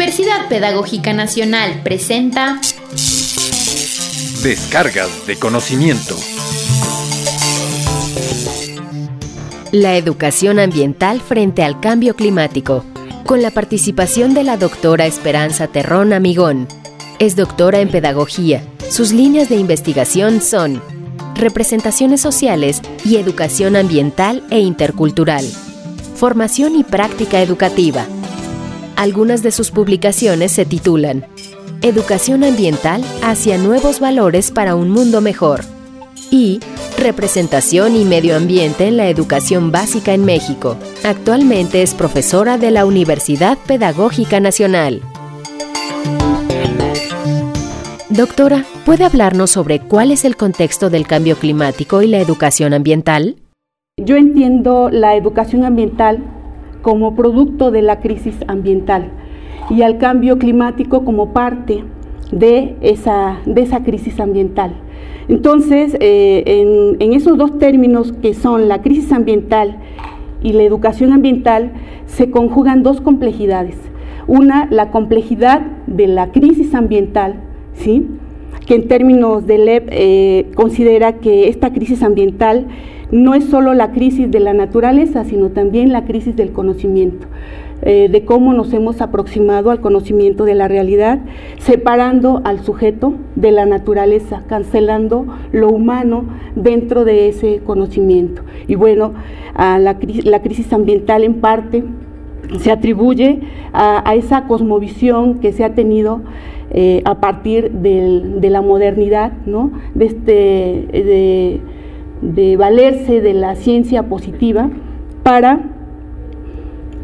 Universidad Pedagógica Nacional presenta Descargas de conocimiento. La educación ambiental frente al cambio climático, con la participación de la doctora Esperanza Terrón Amigón. Es doctora en pedagogía. Sus líneas de investigación son representaciones sociales y educación ambiental e intercultural, formación y práctica educativa. Algunas de sus publicaciones se titulan Educación ambiental hacia nuevos valores para un mundo mejor y Representación y Medio Ambiente en la Educación Básica en México. Actualmente es profesora de la Universidad Pedagógica Nacional. Doctora, ¿puede hablarnos sobre cuál es el contexto del cambio climático y la educación ambiental? Yo entiendo la educación ambiental como producto de la crisis ambiental y al cambio climático como parte de esa, de esa crisis ambiental. Entonces, eh, en, esos dos términos que son la crisis ambiental y la educación ambiental, se conjugan dos complejidades. Una, la complejidad de la crisis ambiental, ¿sí? que en términos de LEP eh, considera que esta crisis ambiental no es solo la crisis de la naturaleza, sino también la crisis del conocimiento, eh, de cómo nos hemos aproximado al conocimiento de la realidad, separando al sujeto de la naturaleza, cancelando lo humano dentro de ese conocimiento. Y bueno, la, crisis ambiental en parte se atribuye a, esa cosmovisión que se ha tenido eh, a partir de la modernidad, ¿no? de, este, de, de, valerse de la ciencia positiva para,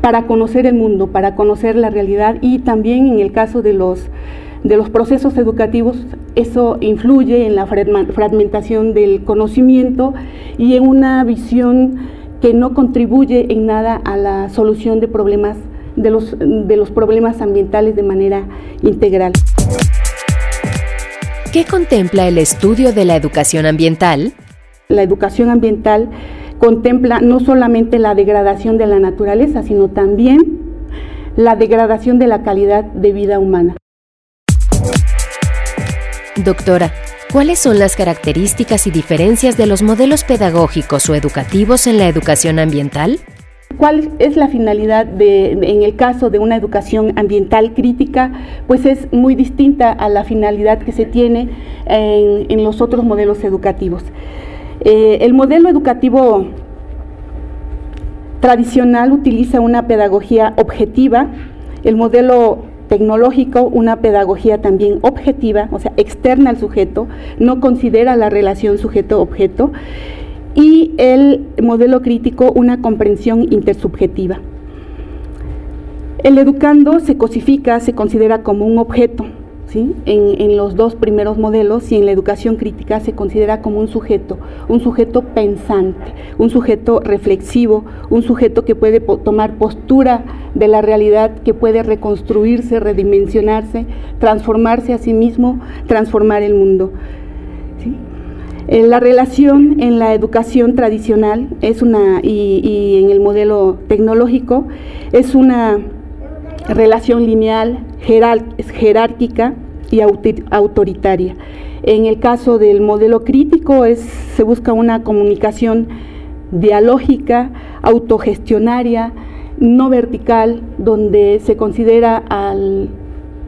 para conocer el mundo, para conocer la realidad y también en el caso de los, de los procesos educativos, eso influye en la fragmentación del conocimiento y en una visión que no contribuye en nada a la solución de problemas de los, de los problemas ambientales de manera integral. ¿Qué contempla el estudio de la educación ambiental? La educación ambiental contempla no solamente la degradación de la naturaleza, sino también la degradación de la calidad de vida humana. Doctora, ¿cuáles son las características y diferencias de los modelos pedagógicos o educativos en la educación ambiental? ¿Cuál es la finalidad de, en el caso de una educación ambiental crítica? Pues es muy distinta a la finalidad que se tiene en, los otros modelos educativos. Eh, el modelo educativo tradicional utiliza una pedagogía objetiva, el modelo tecnológico una pedagogía también objetiva, o sea, externa al sujeto, no considera la relación sujeto-objeto y el modelo crítico una comprensión intersubjetiva. El educando se cosifica, se considera como un objeto, ¿sí? en, los dos primeros modelos y en la educación crítica se considera como un sujeto, un sujeto pensante, un sujeto reflexivo, un sujeto que puede tomar postura de la realidad, que puede reconstruirse, redimensionarse, transformarse a sí mismo, transformar el mundo. Eh, la relación en la educación tradicional es una, y, en el modelo tecnológico, es una relación lineal, jerárquica y autoritaria. En el caso del modelo crítico es, se busca una comunicación dialógica, autogestionaria, no vertical, donde se considera al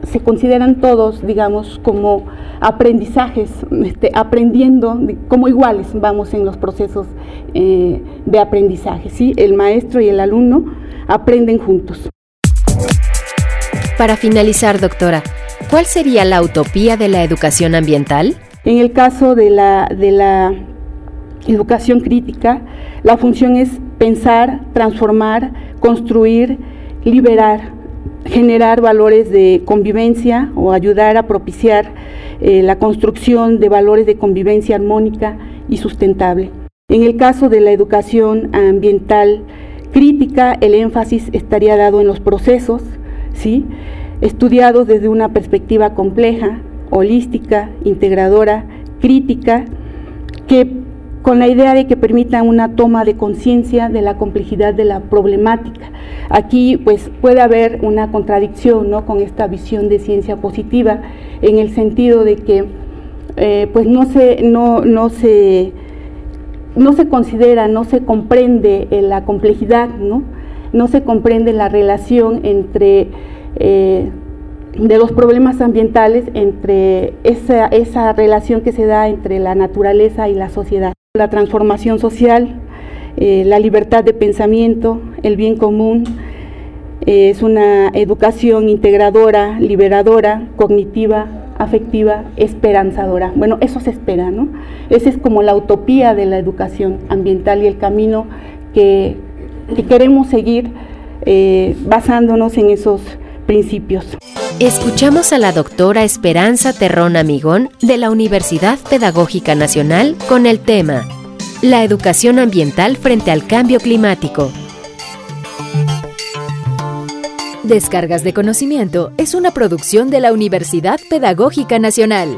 se consideran todos, digamos, como aprendizajes, este, aprendiendo como iguales, vamos en los procesos eh, de aprendizaje, ¿sí? El maestro y el alumno aprenden juntos. Para finalizar, doctora, ¿cuál sería la utopía de la educación ambiental? En el caso de la, de la educación crítica, la función es pensar, transformar, construir, liberar, generar valores de convivencia o ayudar a propiciar eh, la construcción de valores de convivencia armónica y sustentable. En el caso de la educación ambiental crítica, el énfasis estaría dado en los procesos, ¿sí? estudiados desde una perspectiva compleja, holística, integradora, crítica, que con la idea de que permitan una toma de conciencia de la complejidad de la problemática. Aquí pues puede haber una contradicción ¿no? con esta visión de ciencia positiva en el sentido de que eh, pues no se, no, no se no se considera, no se comprende eh, la complejidad, ¿no? No se comprende la relación entre eh, de los problemas ambientales, entre esa, esa relación que se da entre la naturaleza y la sociedad. La transformación social, eh, la libertad de pensamiento, el bien común, es una educación integradora, liberadora, cognitiva, afectiva, esperanzadora. Bueno, eso se espera, ¿no? Esa es como la utopía de la educación ambiental y el camino que, queremos seguir eh, basándonos en esos principios. Escuchamos a la doctora Esperanza Terrón Amigón de la Universidad Pedagógica Nacional con el tema La educación ambiental frente al cambio climático. Descargas de Conocimiento es una producción de la Universidad Pedagógica Nacional.